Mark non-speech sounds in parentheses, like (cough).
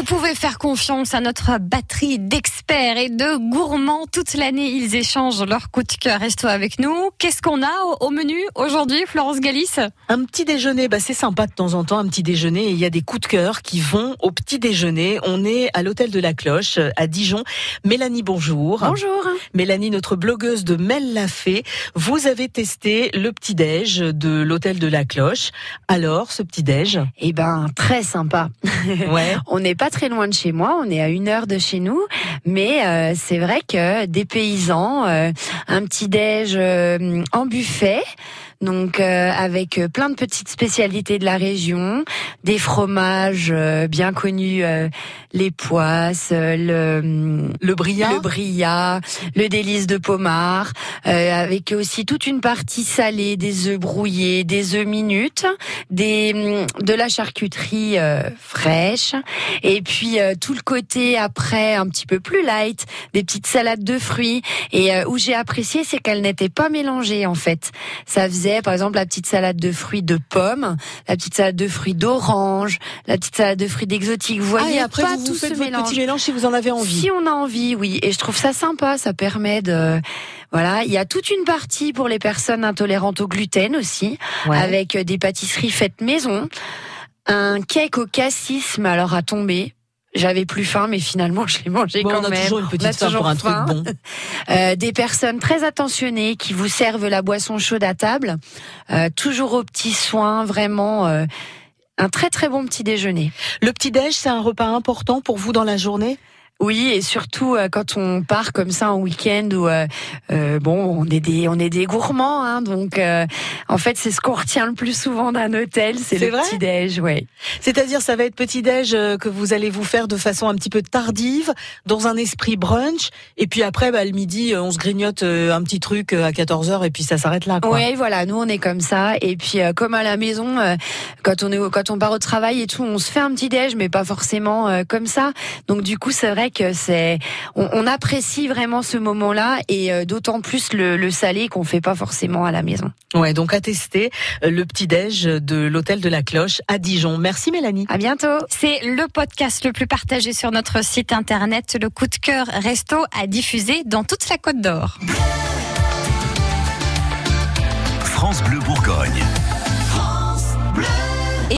Vous pouvez faire confiance à notre batterie d'experts et de gourmands. Toute l'année, ils échangent leur coup de cœur resto avec nous. Qu'est-ce qu'on a au menu aujourd'hui, Florence Galis Un petit déjeuner, bah c'est sympa de temps en temps, un petit déjeuner. Et il y a des coups de cœur qui vont au petit déjeuner. On est à l'hôtel de la Cloche à Dijon. Mélanie, bonjour. Bonjour. Mélanie, notre blogueuse de Mel l'a fait. Vous avez testé le petit déj de l'hôtel de la Cloche. Alors, ce petit déj Eh ben, très sympa. Ouais. (laughs) on n'est pas très loin de chez moi, on est à une heure de chez nous, mais euh, c'est vrai que des paysans, euh, un petit déj euh, en buffet. Donc euh, avec euh, plein de petites spécialités de la région, des fromages euh, bien connus, euh, les poisses, euh, le Le brillant le brillat, le délice de pommard, euh, avec aussi toute une partie salée, des œufs brouillés, des œufs minutes, des hum, de la charcuterie euh, fraîche, et puis euh, tout le côté après un petit peu plus light, des petites salades de fruits. Et où j'ai apprécié, c'est qu'elles n'étaient pas mélangées en fait. Ça faisait par exemple la petite salade de fruits de pommes, la petite salade de fruits d'orange, la petite salade de fruits d'exotique. Vous Ah, voyez et après, pas vous, vous tout faites ce mélange. petit mélange si vous en avez envie. Si on a envie, oui. Et je trouve ça sympa. Ça permet de, voilà. Il y a toute une partie pour les personnes intolérantes au gluten aussi, Ouais. avec des pâtisseries faites maison, un cake au cassis, mais alors à tomber. J'avais plus faim, mais finalement (laughs) je l'ai mangé Bon, quand on a même. toujours une On a petite faim toujours pour un truc bon. (laughs) Euh, des personnes très attentionnées qui vous servent la boisson chaude à table, euh, toujours aux petits soins, vraiment. euh, un très très bon petit déjeuner. Le petit déj, c'est un repas important pour vous dans la journée? Oui, et surtout euh, quand on part comme ça en week-end où euh, euh, bon, on est des on est des gourmands, hein, donc euh, en fait c'est ce qu'on retient le plus souvent d'un hôtel, c'est le petit déj, ouais. C'est-à-dire, ça va être petit déj euh, que vous allez vous faire de façon un petit peu tardive, dans un esprit brunch, et puis après, bah, le midi, euh, on se grignote un petit truc à 14 h et puis ça s'arrête là. Quoi. Ouais, voilà, nous on est comme ça, et puis euh, comme à la maison, euh, quand on est quand on part au travail et tout, on se fait un petit déj, mais pas forcément euh, comme ça. Donc du coup, c'est vrai que c'est on, on apprécie vraiment ce moment-là, et euh, d'autant plus le, le salé qu'on fait pas forcément à la maison. Ouais, donc à tester euh, le petit déj de l'hôtel de la Cloche à Dijon. Merci Mélanie. À bientôt. C'est le podcast le plus partagé sur notre site internet, le coup de cœur resto à diffuser dans toute la Côte d'Or.